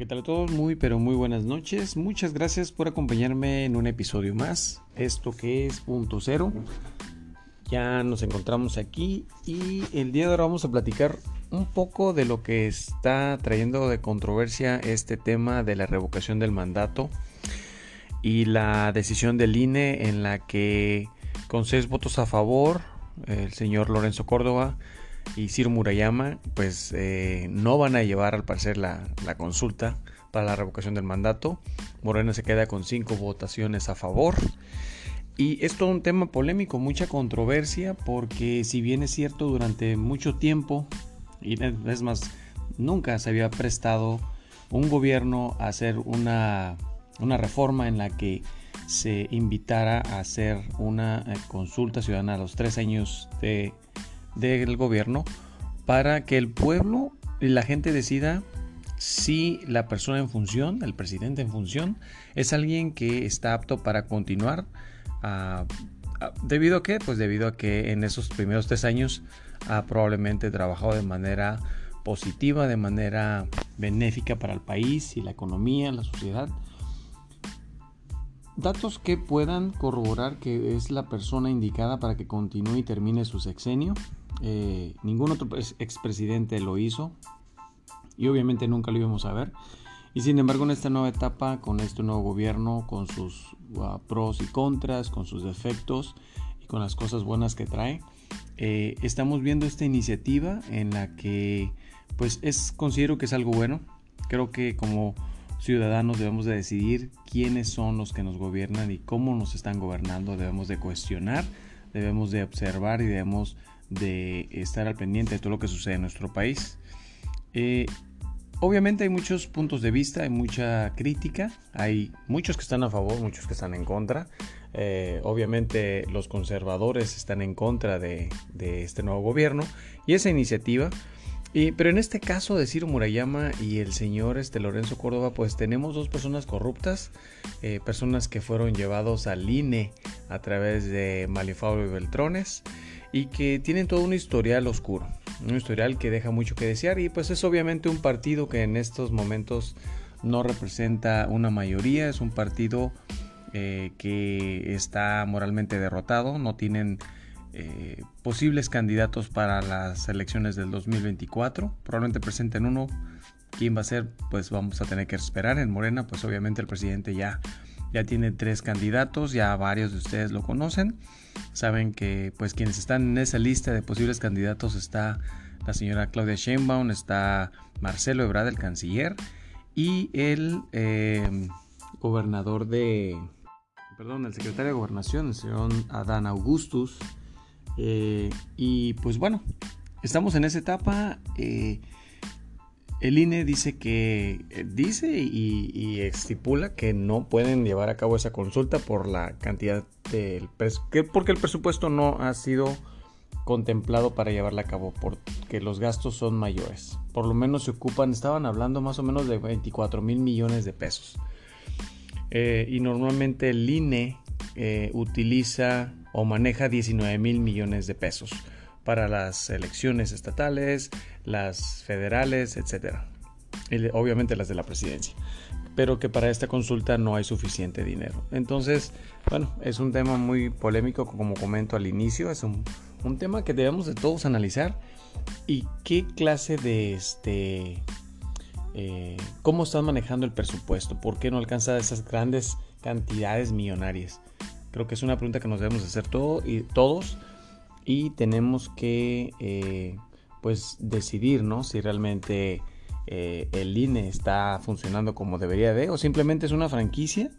¿qué tal a todos? Muy, pero muy buenas noches. Muchas gracias por acompañarme en un episodio más. Esto que es punto cero. Ya nos encontramos aquí y el día de ahora vamos a platicar un poco de lo que está trayendo de controversia este tema de la revocación del mandato y la decisión del INE en la que con seis votos a favor el señor Lorenzo Córdoba y Ciro Murayama pues eh, no van a llevar al parecer la, la, consulta para la revocación del mandato. Morena se queda con cinco votaciones a favor. Y es todo un tema polémico, mucha controversia, porque si bien es cierto durante mucho tiempo, y es más, nunca se había prestado un gobierno a hacer una, una reforma en la que se invitara a hacer una eh, consulta ciudadana a los tres años de del gobierno para que el pueblo y la gente decida si la persona en función, el presidente en función, es alguien que está apto para continuar. Uh, ¿Debido a qué? Pues debido a que en esos primeros tres años ha probablemente trabajado de manera positiva, de manera benéfica para el país y la economía, la sociedad. Datos que puedan corroborar que es la persona indicada para que continúe y termine su sexenio. Eh, ningún otro expresidente lo hizo y obviamente nunca lo íbamos a ver. Y sin embargo en esta nueva etapa, con este nuevo gobierno, con sus uh, pros y contras, con sus defectos y con las cosas buenas que trae, eh, estamos viendo esta iniciativa en la que pues es considero que es algo bueno. Creo que como ciudadanos debemos de decidir quiénes son los que nos gobiernan y cómo nos están gobernando. Debemos de cuestionar, debemos de observar y debemos de estar al pendiente de todo lo que sucede en nuestro país. Eh, obviamente hay muchos puntos de vista, hay mucha crítica, hay muchos que están a favor, muchos que están en contra. Eh, obviamente los conservadores están en contra de, este nuevo gobierno y esa iniciativa. pero en este caso de Ciro Murayama y el señor este, Lorenzo Córdoba, pues tenemos dos personas corruptas, eh, personas que fueron llevados al INE a través de Malifabro y Beltrones y que tienen todo un historial oscuro, un historial que deja mucho que desear y pues es obviamente un partido que en estos momentos no representa una mayoría, es un partido eh, que está moralmente derrotado, no tienen eh, posibles candidatos para las elecciones del 2024, probablemente presenten uno, quién va a ser, pues vamos a tener que esperar, en Morena pues obviamente el presidente ya ya tiene tres candidatos, ya varios de ustedes lo conocen. Saben que pues quienes están en esa lista de posibles candidatos está la señora Claudia Sheinbaum, está Marcelo Ebrard, el canciller, y el em, gobernador de, perdón, el secretario de gobernación, el señor Adán Augustus. Eh, y pues bueno, estamos en esa etapa. Eh, el INE dice que eh, dice y, estipula que no pueden llevar a cabo esa consulta por la cantidad del porque el presupuesto no ha sido contemplado para llevarla a cabo porque los gastos son mayores. Por lo menos se ocupan, estaban hablando más o menos de 24 mil millones de pesos. Eh, y normalmente el INE eh, utiliza o maneja 19 mil millones de pesos para las elecciones estatales, las federales, etc. obviamente las de la presidencia. Pero que para esta consulta no hay suficiente dinero. Entonces, bueno, es un tema muy polémico, como comento al inicio. Es un, tema que debemos de todos analizar. ¿Y qué clase de este... Eh, cómo están manejando el presupuesto? ¿Por qué no alcanza esas grandes cantidades millonarias? Creo que es una pregunta que nos debemos hacer todo, y, todos y tenemos que eh, pues decidir ¿no? si realmente eh, el INE está funcionando como debería de o simplemente es una franquicia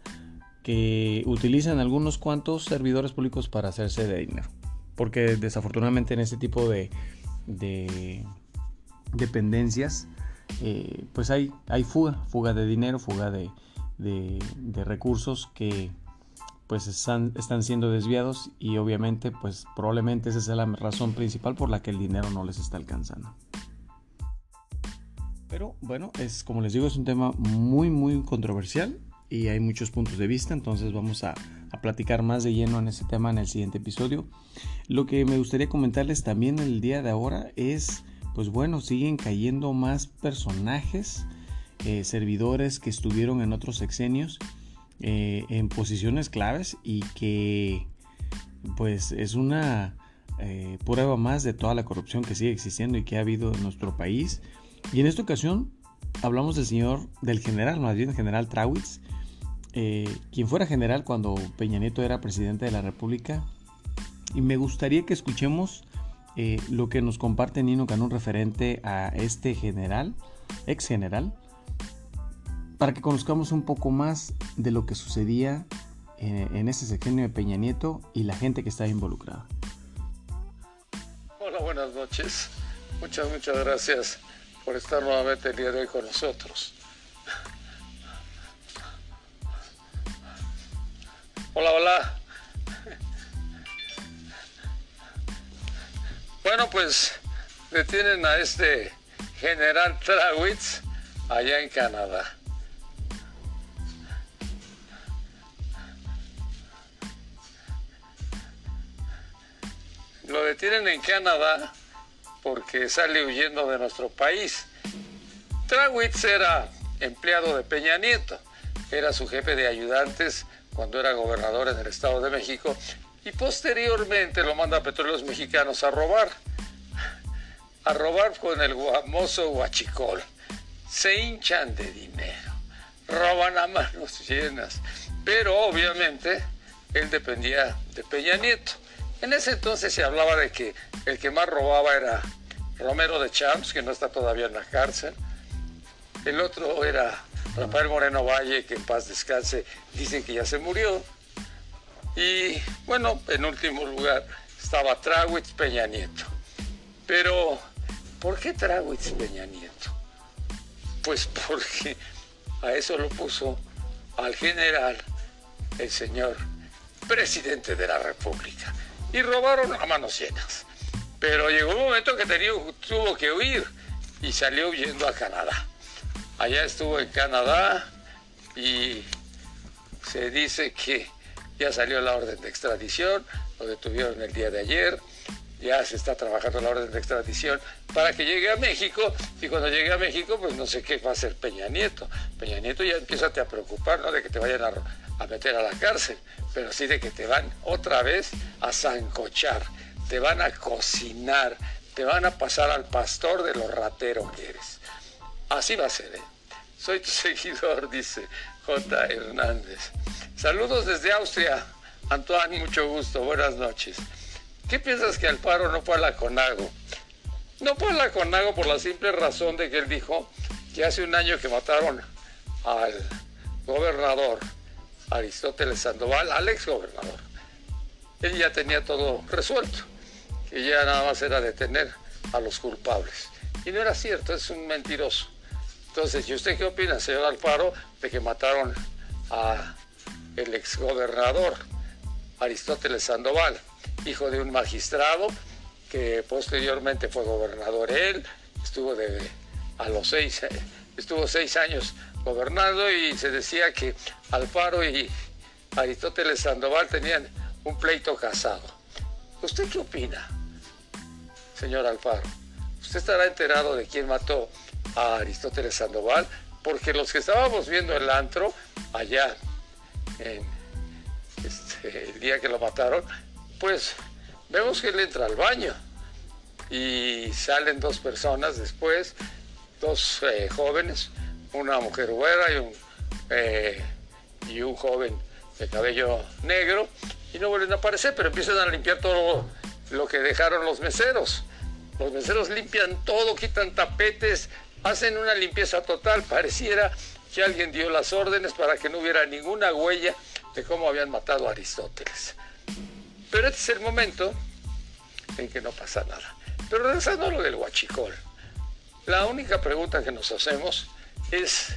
que utilizan algunos cuantos servidores públicos para hacerse de dinero porque desafortunadamente en este tipo de, dependencias eh, pues hay, hay fuga, fuga de dinero, fuga de, de recursos que pues están, siendo desviados y obviamente pues probablemente esa es la razón principal por la que el dinero no les está alcanzando. Pero bueno, es como les digo, es un tema muy muy controversial y hay muchos puntos de vista, entonces vamos a, a, platicar más de lleno en ese tema en el siguiente episodio. Lo que me gustaría comentarles también el día de ahora es, pues bueno, siguen cayendo más personajes eh, servidores que estuvieron en otros sexenios eh, en posiciones claves y que pues es una eh, prueba más de toda la corrupción que sigue existiendo y que ha habido en nuestro país. Y en esta ocasión hablamos del señor, del general, más bien general Trawitz, quien fuera general cuando Peña Nieto era presidente de la República. Y me gustaría que escuchemos lo que nos comparte Nino Canún referente a este general, ex general, para que conozcamos un poco más de lo que sucedía eh, en, ese sexenio de Peña Nieto y la gente que estaba involucrada. Hola, buenas noches. Muchas, muchas gracias por estar nuevamente el día de hoy con nosotros. Hola, hola. Bueno, pues detienen a este general Trawitz allá en Canadá. Detienen en Canadá porque sale huyendo de nuestro país. Trawitz era empleado de Peña Nieto, era su jefe de ayudantes cuando era gobernador en el Estado de México y posteriormente lo manda a Petróleos Mexicanos a robar, a robar con el famoso huachicol. Se hinchan de dinero, roban a manos llenas, pero obviamente él dependía de Peña Nieto. En ese entonces se hablaba de que el que más robaba era Romero de Champs, que no está todavía en la cárcel. El otro era Rafael Moreno Valle, que en paz descanse, dicen que ya se murió. Y bueno, en último lugar estaba Trawitz Peña Nieto. Pero, ¿por qué Trawitz Peña Nieto? Pues porque a eso lo puso al general el señor presidente de la República y robaron a manos llenas. Pero llegó un momento que tuvo que huir y salió huyendo a Canadá. Allá estuvo en Canadá y se dice que ya salió la orden de extradición, lo detuvieron el día de ayer, ya se está trabajando la orden de extradición para que llegue a México y cuando llegue a México pues no sé qué va a hacer Peña Nieto. Peña Nieto ya empieza a preocupar ¿no? de que te vayan a a meter a la cárcel, pero sí de que te van otra vez a zancochar, te van a cocinar, te van a pasar al pastor de lo ratero que eres. Así va a ser, ¿eh? Soy tu seguidor, dice J. Hernández. Saludos desde Austria. Antoine, mucho gusto, buenas noches. ¿Qué piensas que Alfaro no fue a la Conago? No fue a la Conago por la simple razón de que él dijo que hace un año que mataron al gobernador Aristóteles Sandoval al ex gobernador. Él ya tenía todo resuelto, que ya nada más era detener a los culpables. Y no era cierto, es un mentiroso. Entonces, ¿y usted qué opina, señor Alfaro, de que mataron a el exgobernador Aristóteles Sandoval, hijo de un magistrado que posteriormente fue gobernador él, estuvo de a los seis, estuvo seis años gobernando y se decía que Alfaro y Aristóteles Sandoval tenían un pleito casado. ¿Usted qué opina, señor Alfaro? ¿Usted estará enterado de quién mató a Aristóteles Sandoval? Porque los que estábamos viendo el antro allá, este, el día que lo mataron, pues vemos que él entra al baño y salen dos personas después, dos eh, jóvenes, una mujer güera y un, eh, y un joven de cabello negro y no vuelven a aparecer, pero empiezan a limpiar todo lo que dejaron los meseros. Los meseros limpian todo, quitan tapetes, hacen una limpieza total. Pareciera que alguien dio las órdenes para que no hubiera ninguna huella de cómo habían matado a Aristóteles. Pero este es el momento en que no pasa nada. Pero regresando a lo del huachicol, la única pregunta que nos hacemos es,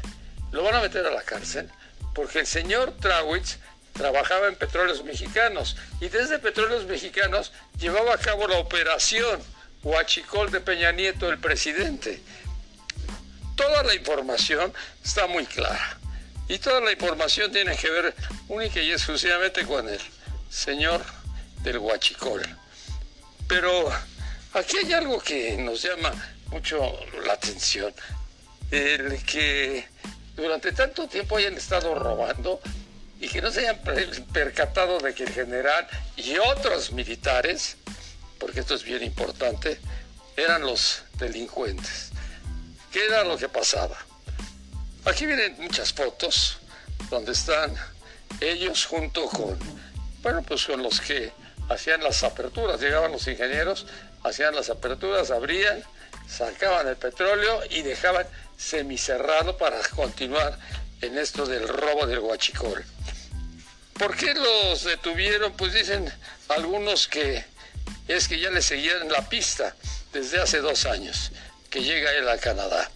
lo van a meter a la cárcel porque el señor Trawitz trabajaba en Petróleos Mexicanos y desde Petróleos Mexicanos llevaba a cabo la operación Huachicol de Peña Nieto, el presidente. Toda la información está muy clara y toda la información tiene que ver única y exclusivamente con el señor del Huachicol. Pero aquí hay algo que nos llama mucho la atención el que durante tanto tiempo hayan estado robando y que no se hayan percatado de que el general y otros militares, porque esto es bien importante, eran los delincuentes. ¿Qué era lo que pasaba? Aquí vienen muchas fotos donde están ellos junto con, bueno, pues con los que hacían las aperturas, llegaban los ingenieros, hacían las aperturas, abrían, sacaban el petróleo y dejaban semicerrado para continuar en esto del robo del huachicol. ¿Por qué los detuvieron? Pues dicen algunos que es que ya le seguían la pista desde hace dos años que llega él a Canadá.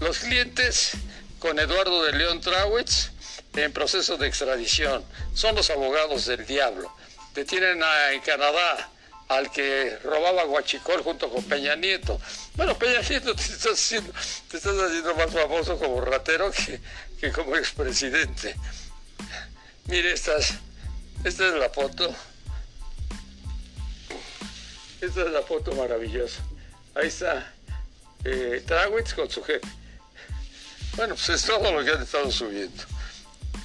Los clientes con Eduardo de León Trawitz en proceso de extradición son los abogados del diablo. Detienen a, en Canadá al que robaba Guachicol junto con Peña Nieto. Bueno, Peña Nieto te estás haciendo, más famoso como ratero que, que como expresidente. Mire, esta es la foto. Esta es la foto maravillosa. Ahí está eh, con su jefe. Bueno, pues es todo lo que han estado subiendo.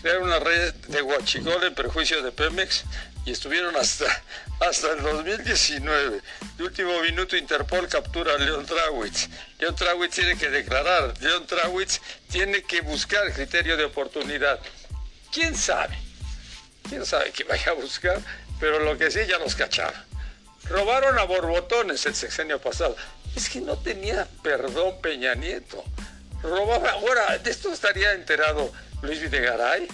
Era una red de Guachicol en perjuicio de Pemex y estuvieron hasta, hasta el 2019. De último minuto Interpol captura a Leon Trawitz. Leon Trawitz tiene que declarar, Leon Trawitz tiene que buscar criterio de oportunidad. ¿Quién sabe? ¿Quién sabe que vaya a buscar? Pero lo que sí ya los cacharon. Robaron a borbotones el sexenio pasado. Es que no tenía perdón Peña Nieto. Robaba. Ahora, de esto estaría enterado Luis Videgaray,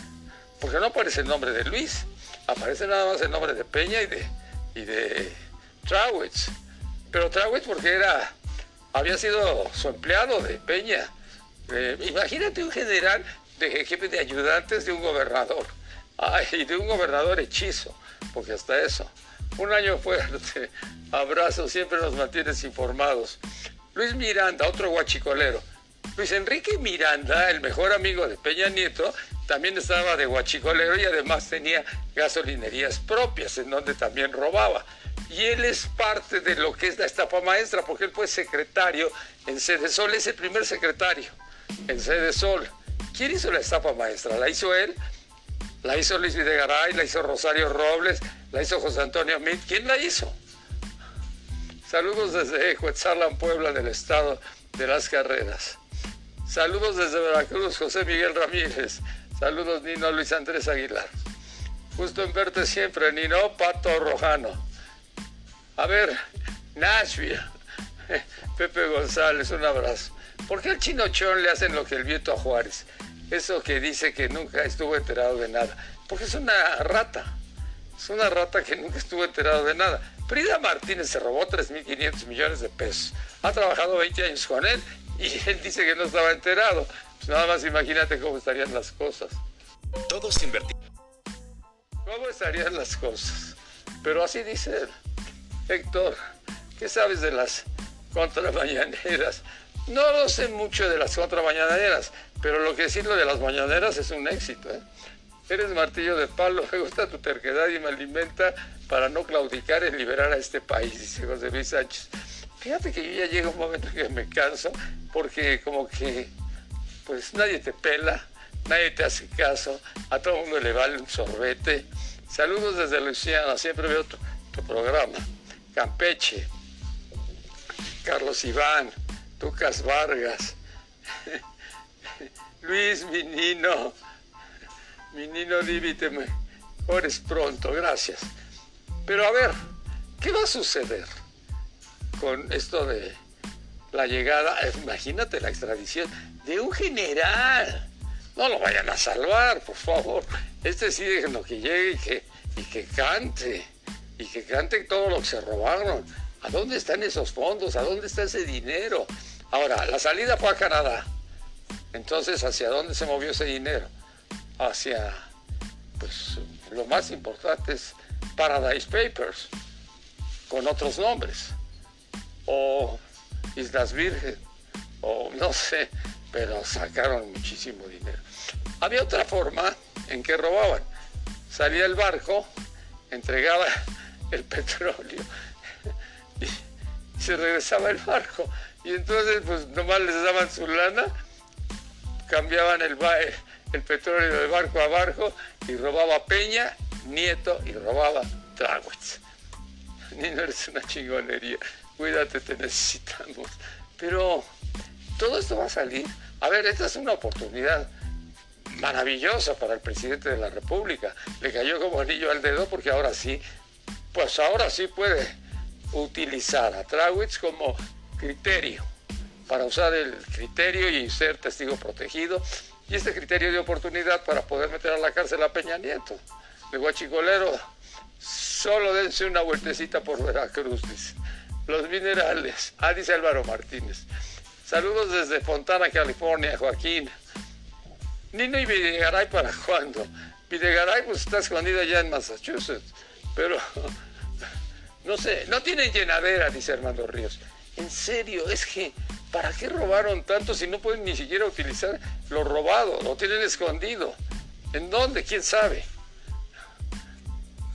porque no aparece el nombre de Luis. Aparece nada más el nombre de Peña y de, y de. Pero Trawitz porque era, había sido su empleado de Peña. Eh, imagínate un general de jefe de ayudantes de un gobernador. Ay, de un gobernador hechizo, porque hasta eso. Un año fuerte, abrazo, siempre nos mantienes informados. Luis Miranda, otro guachicolero. Luis Enrique Miranda, el mejor amigo de Peña Nieto, también estaba de guachicolero y además tenía gasolinerías propias en donde también robaba. Y él es parte de lo que es la estafa maestra, porque él fue secretario en Sede Sol, es el primer secretario en Sede Sol. ¿Quién hizo la estafa maestra? ¿La hizo él? ¿La hizo Luis Videgaray? ¿La hizo Rosario Robles? ¿La hizo José Antonio Mit? ¿Quién la hizo? Saludos desde Cuetzalan, Puebla, del estado de las carreras. Saludos desde Veracruz, José Miguel Ramírez. Saludos, Nino Luis Andrés Aguilar. Gusto en verte siempre, Nino Pato Rojano. A ver, Nashville. Pepe González, un abrazo. ¿Por qué al Chino Chon le hacen lo que el Vieto a Juárez? Eso que dice que nunca estuvo enterado de nada. Porque es una rata. Es una rata que nunca estuvo enterado de nada. Frida Martínez se robó 3.500 millones de pesos. Ha trabajado 20 años con él y él dice que no estaba enterado. Pues nada más imagínate cómo estarían las cosas. Todos invertidos. ¿Cómo estarían las cosas? Pero así dice él. Héctor, ¿qué sabes de las contramañaneras? No lo sé mucho de las contramañaneras, pero lo que sí lo de las mañaneras es un éxito. ¿eh? Eres martillo de palo, me gusta tu terquedad y me alimenta para no claudicar y liberar a este país, dice José Luis Sánchez. Fíjate que yo ya llega un momento en que me canso, porque como que pues nadie te pela, nadie te hace caso, a todo el mundo le vale un sorbete. Saludos desde Luisiana, siempre veo tu, programa. Campeche, Carlos Iván, Lucas Vargas, Luis Minino, Minino límite mejores pronto, gracias. Pero a ver, ¿qué va a suceder con esto de la llegada? Imagínate la extradición de un general. No lo vayan a salvar, por favor. Este sí lo que llegue y que, y que cante. Y que cante todo lo que se robaron. ¿A dónde están esos fondos? ¿A dónde está ese dinero? Ahora, la salida fue a Canadá. Entonces, ¿hacia dónde se movió ese dinero? Hacia, pues, lo más importante es Paradise Papers, con otros nombres. O Islas Virgen, o no sé, pero sacaron muchísimo dinero. Había otra forma en que robaban. Salía el barco, entregaba el petróleo y se regresaba el barco. Y entonces, pues nomás les daban su lana cambiaban el, el petróleo de barco a barco y robaba Peña, Nieto y robaba Trawitz. Ni no eres una chingonería. Cuídate, te necesitamos. Pero todo esto va a salir. A ver, esta es una oportunidad maravillosa para el presidente de la República. Le cayó como anillo al dedo porque ahora sí, pues ahora sí puede utilizar a Trawitz como criterio, para usar el criterio y ser testigo protegido. Y este criterio de oportunidad para poder meter a la cárcel a Peña Nieto. De Guachicolero, solo dense una vueltecita por Veracruz. Los minerales. Ah, dice Álvaro Martínez. Saludos desde Fontana, California, Joaquín. Nino y Videgaray para cuándo? Videgaray pues está escondido allá en Massachusetts, pero no sé, no tienen llenadera, dice Armando Ríos. En serio, es que ¿para qué robaron tanto si no pueden ni siquiera utilizar lo robado? Lo tienen escondido. ¿En dónde? ¿Quién sabe?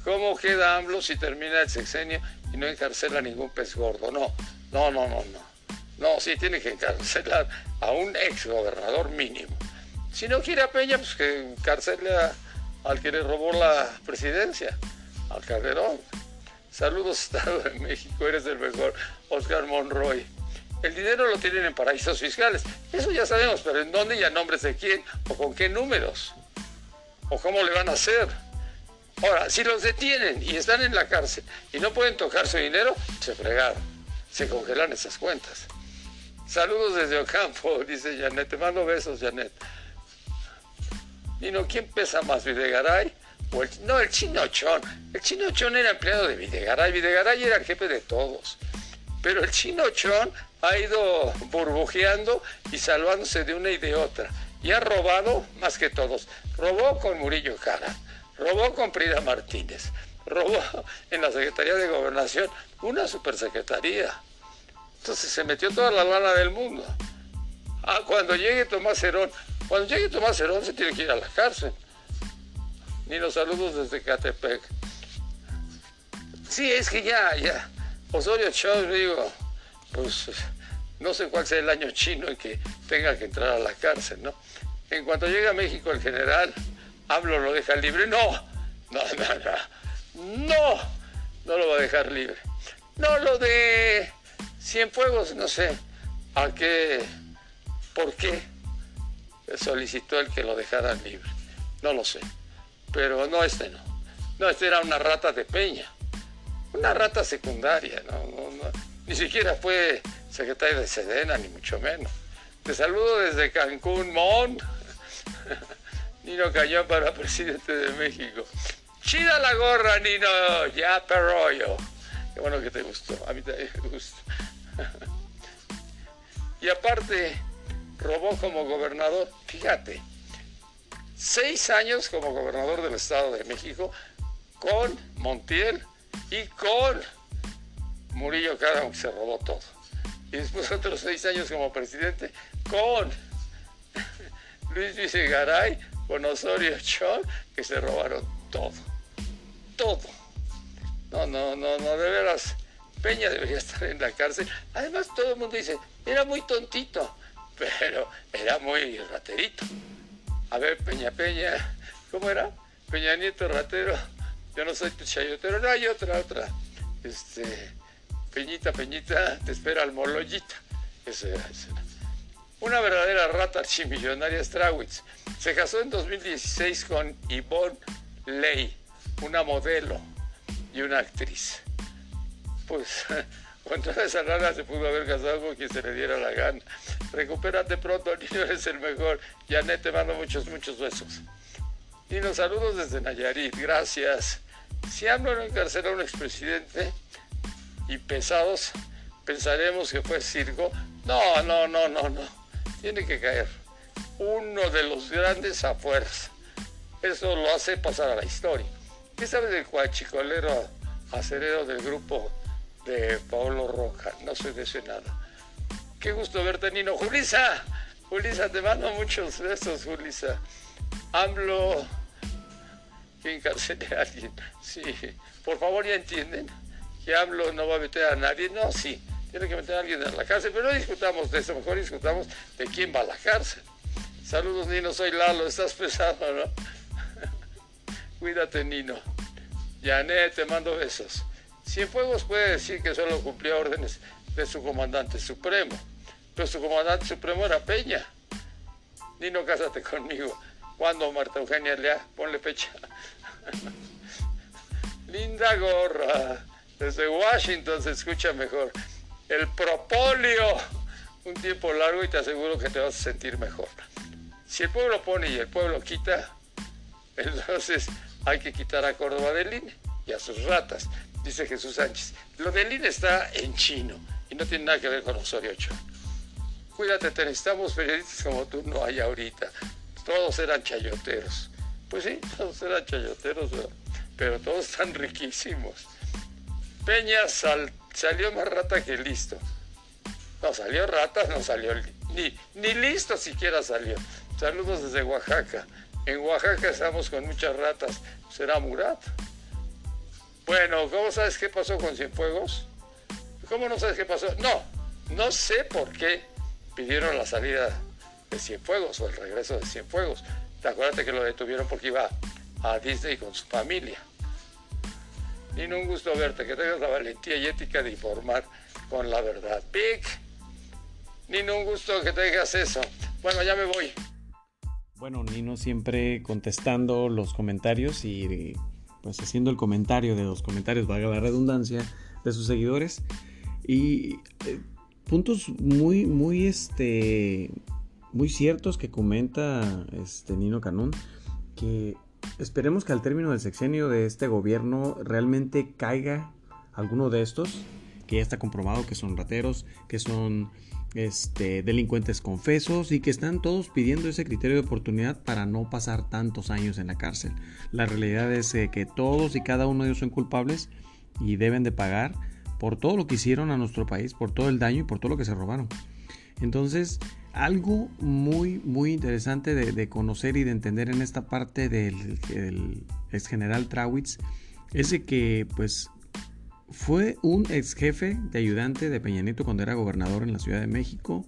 ¿Cómo queda AMLO si termina el sexenio y no encarcela ningún pez gordo? No, no, no, no, no. No, sí tiene que encarcelar a un ex gobernador mínimo. Si no quiere a Peña, pues que encarcele al que le robó la presidencia, al Calderón. Saludos, Estado de México, eres el mejor, Oscar Monroy. El dinero lo tienen en paraísos fiscales. Eso ya sabemos, pero ¿en dónde y a nombres de quién? ¿O con qué números? ¿O cómo le van a hacer? Ahora, si los detienen y están en la cárcel y no pueden tocar su dinero, se fregaron. Se congelan esas cuentas. Saludos desde Ocampo, dice Janet. Te mando besos, Janet. Y no, ¿quién pesa más, Videgaray? O el, no, el Chinochón. El Chinochón era empleado de Videgaray. Videgaray era el jefe de todos. Pero el Chinochón ha ido burbujeando y salvándose de una y de otra. Y ha robado más que todos. Robó con Murillo Cara. Robó con Prida Martínez. Robó en la Secretaría de Gobernación una supersecretaría. Entonces se metió toda la lana del mundo. Ah, cuando llegue Tomás Herón, cuando llegue Tomás Herón se tiene que ir a la cárcel. Ni los saludos desde Catepec. Sí, es que ya, ya. Osorio Chávez, digo, pues no sé cuál sea el año chino en que tenga que entrar a la cárcel, ¿no? En cuanto llegue a México el general, hablo, lo deja libre. No, no, no, no. No, no lo va a dejar libre. No, lo de Cienfuegos, no sé a qué, por qué solicitó el que lo dejaran libre. No lo sé. Pero no este no. No, este era una rata de peña. Una rata secundaria, no, ni siquiera fue secretario de Sedena, ni mucho menos. Te saludo desde Cancún, Mon. Nino Cañón para presidente de México. Chida la gorra, Nino. Ya, perroyo. Qué bueno que te gustó. A mí también me gustó. y aparte, robó como gobernador, fíjate, seis años como gobernador del Estado de México con Montiel y con Murillo Cara, que se robó todo. Y después otros seis años como presidente con Luis Vicegaray, con Osorio Chón, que se robaron todo. Todo. No, no, no, no, de veras. Peña debería estar en la cárcel. Además, todo el mundo dice, era muy tontito, pero era muy raterito. A ver, Peña Peña, ¿cómo era? Peña Nieto ratero. Yo no soy tu chayotero, no hay otra, otra. Este, Peñita, Peñita, te espera al moloyita. Esa era, Una verdadera rata archimillonaria Strawitz. Se casó en 2016 con Yvonne Ley, una modelo y una actriz. Pues con toda esa rara se pudo haber casado con quien se le diera la gana. Recupérate pronto, niño, eres el mejor. Janet, te mando muchos, muchos besos. Y los saludos desde Nayarit, gracias. Si AMLO no encarceló a un expresidente y pesados, pensaremos que fue circo. No, no, no, no, no. Tiene que caer. Uno de los grandes a. Eso lo hace pasar a la historia. ¿Qué sabes del cuachicolero acerero del grupo de Pablo Roja? No soy de ese nada. Qué gusto verte, Nino. Julisa, Julisa, te mando muchos besos, Julisa. AMLO que encarcele a alguien. Sí, por favor, ya entienden que AMLO no va a meter a nadie. No, sí, tiene que meter a alguien en la cárcel, pero no discutamos de eso, mejor discutamos de quién va a la cárcel. Saludos, Nino, soy Lalo, estás pesado, ¿no? Cuídate, Nino. Janet, te mando besos. Cienfuegos puede decir que solo cumplía órdenes de su comandante supremo, pero su comandante supremo era Peña. Nino, cásate conmigo. ¿Cuándo, Marta Eugenia Lea? Ponle fecha. Linda gorra. Desde Washington se escucha mejor. El propolio. Un tiempo largo y te aseguro que te vas a sentir mejor. Si el pueblo pone y el pueblo quita, entonces hay que quitar a Córdoba del INE y a sus ratas, dice Jesús Sánchez. Lo del INE está en chino y no tiene nada que ver con Osorio Ochoa. Cuídate, te necesitamos periodistas como tú, no hay ahorita. Todos eran chayoteros. Pues sí, todos eran chayoteros, pero todos están riquísimos. Peña salió más rata que listo. No salió rata, no salió ni, ni listo siquiera salió. Saludos desde Oaxaca. En Oaxaca estamos con muchas ratas. Será Murat. Bueno, ¿cómo sabes qué pasó con Cienfuegos? ¿Cómo no sabes qué pasó? No, no sé por qué pidieron la salida de Cienfuegos o el regreso de Cienfuegos. Te acuerdas que lo detuvieron porque iba a Disney con su familia. Nino, un gusto verte, que tengas la valentía y ética de informar con la verdad. Pic. Nino, un gusto que tengas eso. Bueno, ya me voy. Bueno, Nino siempre contestando los comentarios y pues haciendo el comentario de los comentarios, valga la redundancia, de sus seguidores. Y eh, puntos muy, muy, este, muy ciertos que comenta este Nino Canún, que Esperemos que al término del sexenio de este gobierno realmente caiga alguno de estos, que ya está comprobado que son rateros, que son este, delincuentes confesos y que están todos pidiendo ese criterio de oportunidad para no pasar tantos años en la cárcel. La realidad es eh, que todos y cada uno de ellos son culpables y deben de pagar por todo lo que hicieron a nuestro país, por todo el daño y por todo lo que se robaron. Entonces, algo muy, muy interesante de, conocer y de entender en esta parte del, ex general Trawitz es de que, pues, fue un ex jefe de ayudante de Peña Nieto cuando era gobernador en la Ciudad de México.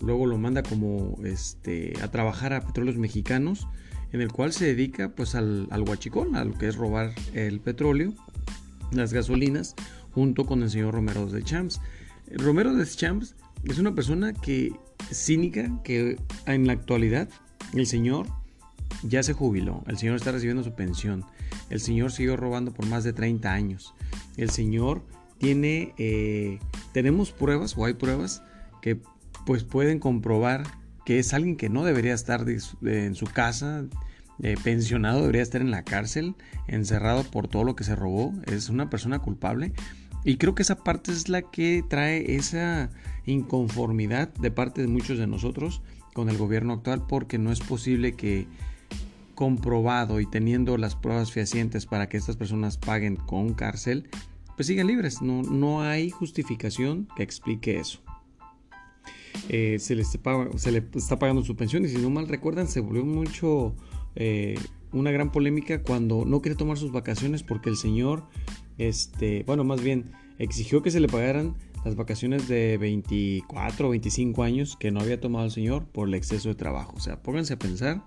Luego lo manda como este, a trabajar a petróleos mexicanos, en el cual se dedica pues al, al a lo que es robar el petróleo, las gasolinas, junto con el señor Romero de Champs. Romero de Champs es una persona que cínica que en la actualidad el señor ya se jubiló, el señor está recibiendo su pensión, el señor siguió robando por más de 30 años, el señor tiene, eh, tenemos pruebas o hay pruebas que pues pueden comprobar que es alguien que no debería estar en su casa, eh, pensionado, debería estar en la cárcel, encerrado por todo lo que se robó, es una persona culpable y creo que esa parte es la que trae esa inconformidad de parte de muchos de nosotros con el gobierno actual porque no es posible que comprobado y teniendo las pruebas fehacientes para que estas personas paguen con cárcel, pues sigan libres. No, no hay justificación que explique eso. Eh, se, le está pagando su pensión y si no mal recuerdan se volvió mucho eh, una gran polémica cuando no quiere tomar sus vacaciones porque el señor este, bueno, más bien exigió que se le pagaran las vacaciones de 24 o 25 años que no había tomado el señor por el exceso de trabajo. O sea, pónganse a pensar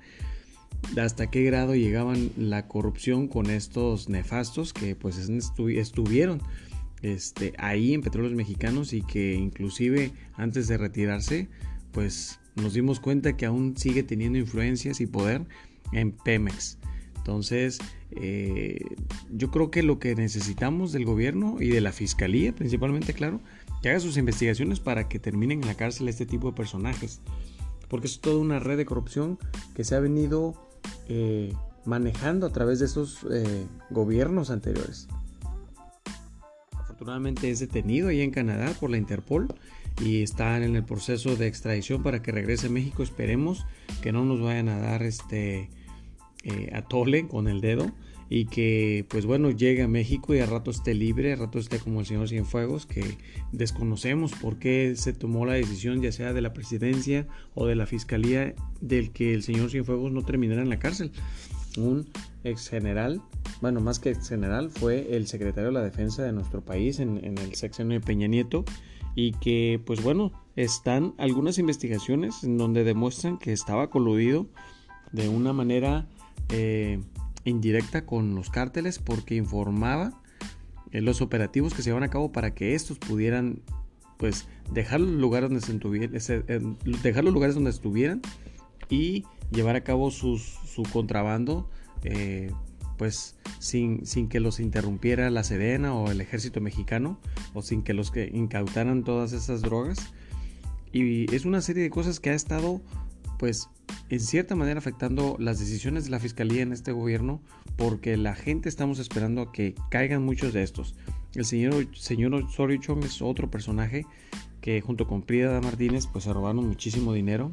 hasta qué grado llegaban la corrupción con estos nefastos que pues estuvieron este, ahí en Petróleos Mexicanos y que inclusive antes de retirarse pues nos dimos cuenta que aún sigue teniendo influencias y poder en Pemex. Entonces, eh, yo creo que lo que necesitamos del gobierno y de la fiscalía, principalmente, claro, que haga sus investigaciones para que terminen en la cárcel este tipo de personajes. Porque es toda una red de corrupción que se ha venido eh, manejando a través de esos eh, gobiernos anteriores. Afortunadamente es detenido ahí en Canadá por la Interpol y está en el proceso de extradición para que regrese a México. Esperemos que no nos vayan a dar este eh, atole con el dedo y que pues bueno llegue a México y a rato esté libre, a rato esté como el señor Cienfuegos que desconocemos por qué se tomó la decisión ya sea de la presidencia o de la fiscalía del que el señor Cienfuegos no terminara en la cárcel. un ex general, bueno, más que ex general, fue el secretario de la defensa de nuestro país en, el sexenio de Peña Nieto y que, pues bueno, están algunas investigaciones en donde demuestran que estaba coludido de una manera eh, indirecta con los cárteles porque informaba en los operativos que se llevan a cabo para que estos pudieran pues dejar los lugares donde se dejar los lugares donde estuvieran y llevar a cabo su contrabando eh, pues sin, sin, que los interrumpiera la Sedena o el ejército mexicano o sin que los que incautaran todas esas drogas y es una serie de cosas que ha estado pues en cierta manera afectando las decisiones de la fiscalía en este gobierno porque la gente estamos esperando a que caigan muchos de estos. El señor, señor Osorio Chong es otro personaje que junto con Prida Martínez pues se robaron muchísimo dinero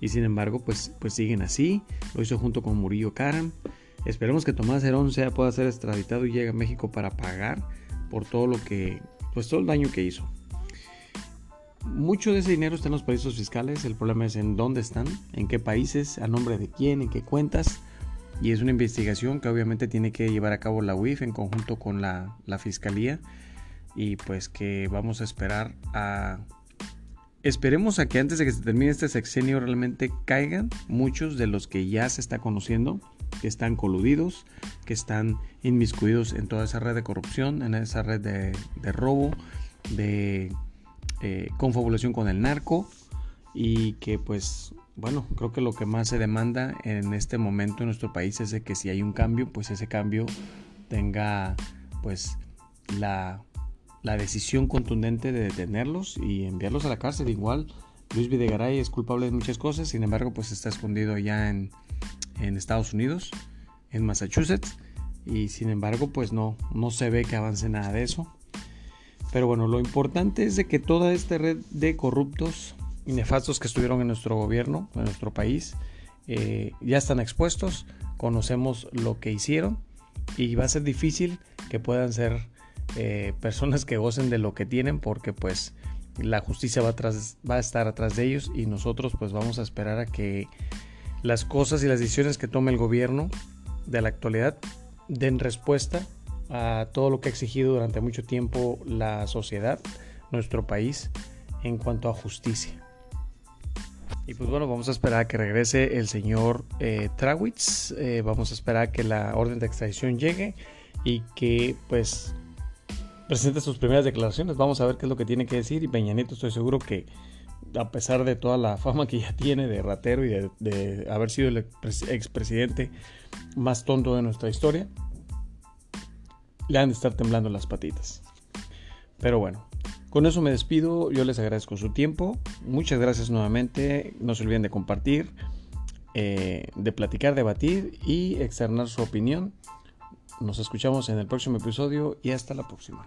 y sin embargo pues, pues siguen así. Lo hizo junto con Murillo Karam. Esperemos que Tomás Herón sea, pueda ser extraditado y llegue a México para pagar por todo lo que, pues todo el daño que hizo. Mucho de ese dinero está en los paraísos fiscales. El problema es en dónde están, en qué países, a nombre de quién, en qué cuentas. Y es una investigación que obviamente tiene que llevar a cabo la UIF en conjunto con la, la Fiscalía. Y pues que vamos a esperar a... Esperemos a que antes de que se termine este sexenio realmente caigan muchos de los que ya se está conociendo, que están coludidos, que están inmiscuidos en toda esa red de corrupción, en esa red de, robo, de eh, confabulación con el narco y que pues bueno, creo que lo que más se demanda en este momento en nuestro país es que si hay un cambio, pues ese cambio tenga pues la, la decisión contundente de detenerlos y enviarlos a la cárcel. Igual Luis Videgaray es culpable de muchas cosas, sin embargo pues está escondido ya en, en Estados Unidos, en Massachusetts y sin embargo pues no, no se ve que avance nada de eso. Pero bueno, lo importante es de que toda esta red de corruptos y nefastos que estuvieron en nuestro gobierno, en nuestro país, eh, ya están expuestos, conocemos lo que hicieron y va a ser difícil que puedan ser eh, personas que gocen de lo que tienen porque pues la justicia va, atrás, va a estar atrás de ellos y nosotros pues vamos a esperar a que las cosas y las decisiones que tome el gobierno de la actualidad den respuesta a todo lo que ha exigido durante mucho tiempo la sociedad, nuestro país, en cuanto a justicia. Y pues bueno, vamos a esperar a que regrese el señor eh, Trawitz, eh, vamos a esperar a que la orden de extradición llegue y que pues presente sus primeras declaraciones. Vamos a ver qué es lo que tiene que decir y Peña estoy seguro que a pesar de toda la fama que ya tiene de ratero y de, haber sido el expresidente más tonto de nuestra historia, le han de estar temblando las patitas. Pero bueno, con eso me despido. Yo les agradezco su tiempo. Muchas gracias nuevamente. No se olviden de compartir, eh, de platicar, debatir y externar su opinión. Nos escuchamos en el próximo episodio y hasta la próxima.